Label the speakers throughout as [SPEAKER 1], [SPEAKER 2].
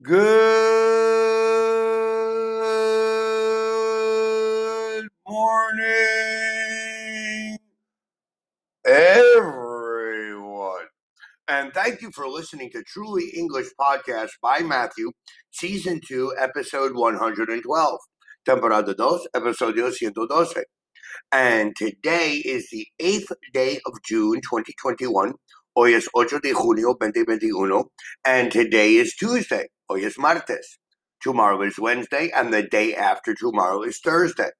[SPEAKER 1] Good morning, everyone. And thank you for listening to Truly English Podcast by Matthew, Season 2, Episode 112. Temporada 2, Episodio 112. And today is the 8th day of June 2021. Hoy es 8 de junio 2021. And today is Tuesday. Hoy es martes. Tomorrow is Wednesday, and the day after tomorrow is Thursday.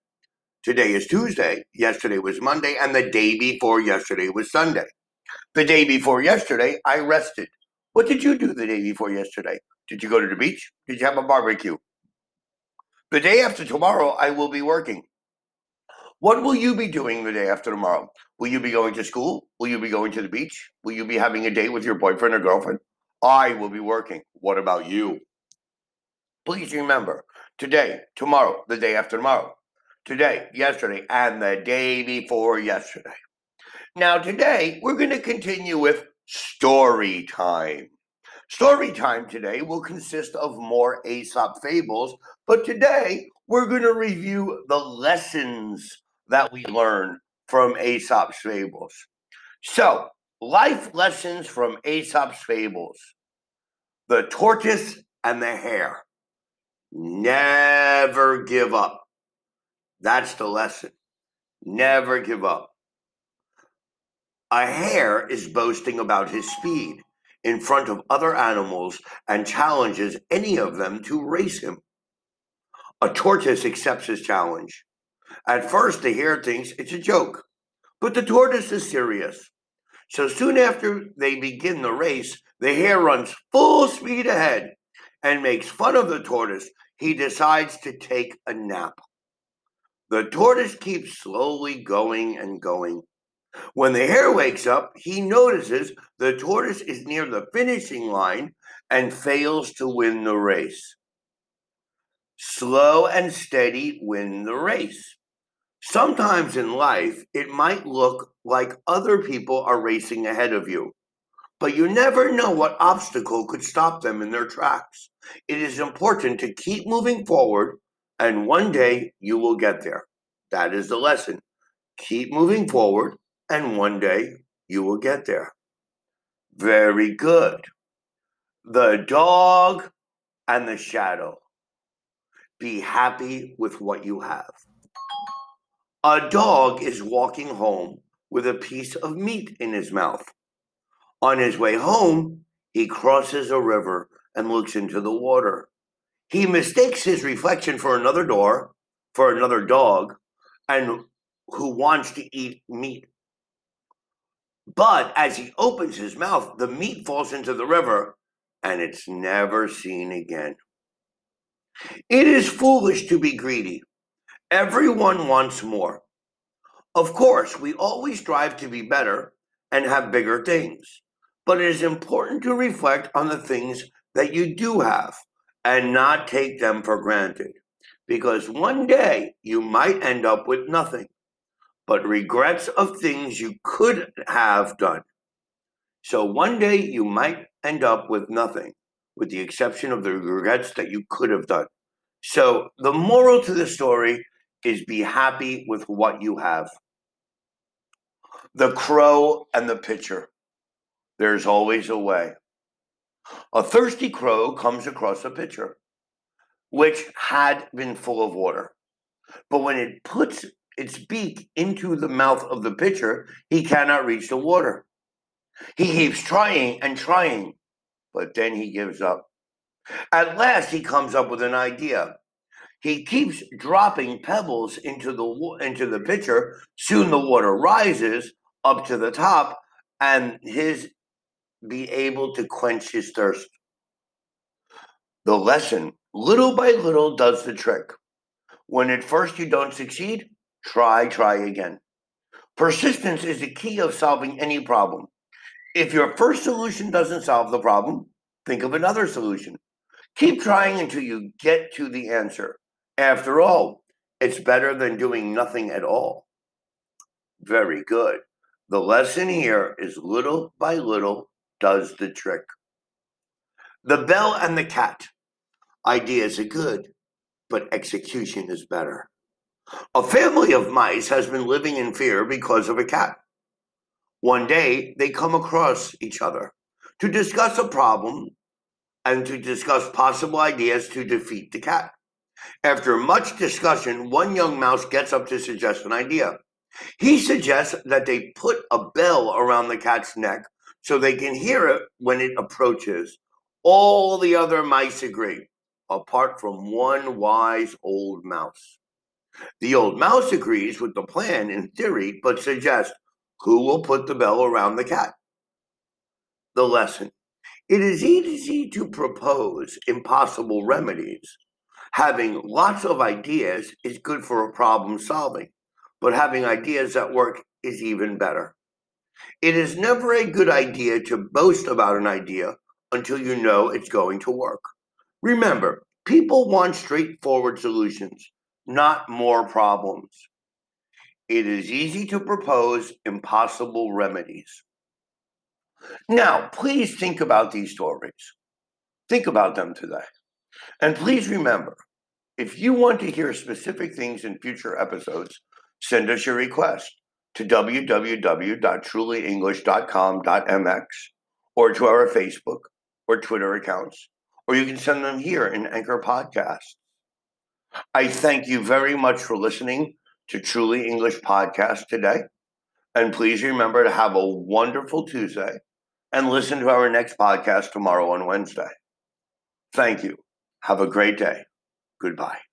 [SPEAKER 1] Today is Tuesday. Yesterday was Monday, and the day before yesterday was Sunday. The day before yesterday, I rested. What did you do the day before yesterday? Did you go to the beach? Did you have a barbecue? The day after tomorrow, I will be working. What will you be doing the day after tomorrow? Will you be going to school? Will you be going to the beach? Will you be having a date with your boyfriend or girlfriend? I will be working. What about you? Please remember today, tomorrow, the day after tomorrow, today, yesterday, and the day before yesterday. Now, today, we're going to continue with story time. Story time today will consist of more Aesop fables, but today we're going to review the lessons that we learn from Aesop's fables. So, life lessons from Aesop's fables the tortoise and the hare. Never give up. That's the lesson. Never give up. A hare is boasting about his speed in front of other animals and challenges any of them to race him. A tortoise accepts his challenge. At first, the hare thinks it's a joke, but the tortoise is serious. So soon after they begin the race, the hare runs full speed ahead and makes fun of the tortoise. He decides to take a nap. The tortoise keeps slowly going and going. When the hare wakes up, he notices the tortoise is near the finishing line and fails to win the race. Slow and steady win the race. Sometimes in life, it might look like other people are racing ahead of you, but you never know what obstacle could stop them in their tracks. It is important to keep moving forward, and one day you will get there. That is the lesson. Keep moving forward, and one day you will get there. Very good. The dog and the shadow. Be happy with what you have. A dog is walking home with a piece of meat in his mouth. On his way home, he crosses a river and looks into the water. He mistakes his reflection for another door, for another dog, and who wants to eat meat. But as he opens his mouth, the meat falls into the river and it's never seen again. It is foolish to be greedy. Everyone wants more. Of course, we always strive to be better and have bigger things, but it is important to reflect on the things that you do have and not take them for granted. Because one day you might end up with nothing but regrets of things you could have done. So one day you might end up with nothing, with the exception of the regrets that you could have done. So the moral to the story is be happy with what you have. The crow and the pitcher. There's always a way. A thirsty crow comes across a pitcher, which had been full of water. But when it puts its beak into the mouth of the pitcher, he cannot reach the water. He keeps trying and trying, but then he gives up. At last, he comes up with an idea. He keeps dropping pebbles into the into the pitcher. Soon the water rises up to the top, and his be able to quench his thirst. The lesson, little by little, does the trick. When at first you don't succeed, try, try again. Persistence is the key of solving any problem. If your first solution doesn't solve the problem, think of another solution. Keep trying until you get to the answer. After all, it's better than doing nothing at all. Very good. The lesson here is little by little does the trick. The bell and the cat. Ideas are good, but execution is better. A family of mice has been living in fear because of a cat. One day, they come across each other to discuss a problem and to discuss possible ideas to defeat the cat. After much discussion, one young mouse gets up to suggest an idea. He suggests that they put a bell around the cat's neck so they can hear it when it approaches. All the other mice agree, apart from one wise old mouse. The old mouse agrees with the plan in theory, but suggests who will put the bell around the cat. The lesson it is easy to propose impossible remedies. Having lots of ideas is good for problem solving, but having ideas that work is even better. It is never a good idea to boast about an idea until you know it's going to work. Remember, people want straightforward solutions, not more problems. It is easy to propose impossible remedies. Now, please think about these stories. Think about them today. And please remember if you want to hear specific things in future episodes, send us your request to www.trulyenglish.com.mx or to our Facebook or Twitter accounts, or you can send them here in Anchor Podcasts. I thank you very much for listening to Truly English Podcast today. And please remember to have a wonderful Tuesday and listen to our next podcast tomorrow on Wednesday. Thank you. Have a great day. Goodbye.